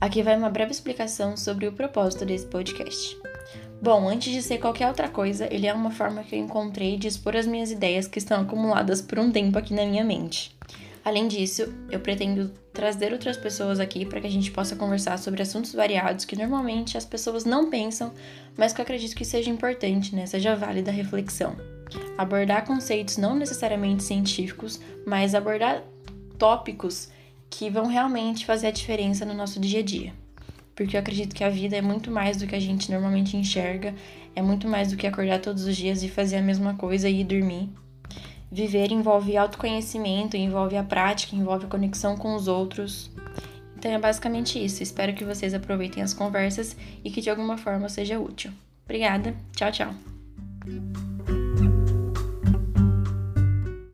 Aqui vai uma breve explicação sobre o propósito desse podcast. Bom, antes de ser qualquer outra coisa, ele é uma forma que eu encontrei de expor as minhas ideias que estão acumuladas por um tempo aqui na minha mente. Além disso, eu pretendo trazer outras pessoas aqui para que a gente possa conversar sobre assuntos variados que normalmente as pessoas não pensam, mas que eu acredito que seja importante, né? Seja válida a reflexão. Abordar conceitos não necessariamente científicos, mas abordar tópicos que vão realmente fazer a diferença no nosso dia a dia. Porque eu acredito que a vida é muito mais do que a gente normalmente enxerga, é muito mais do que acordar todos os dias e fazer a mesma coisa e ir dormir. Viver envolve autoconhecimento, envolve a prática, envolve a conexão com os outros. Então é basicamente isso. Espero que vocês aproveitem as conversas e que de alguma forma seja útil. Obrigada. Tchau, tchau.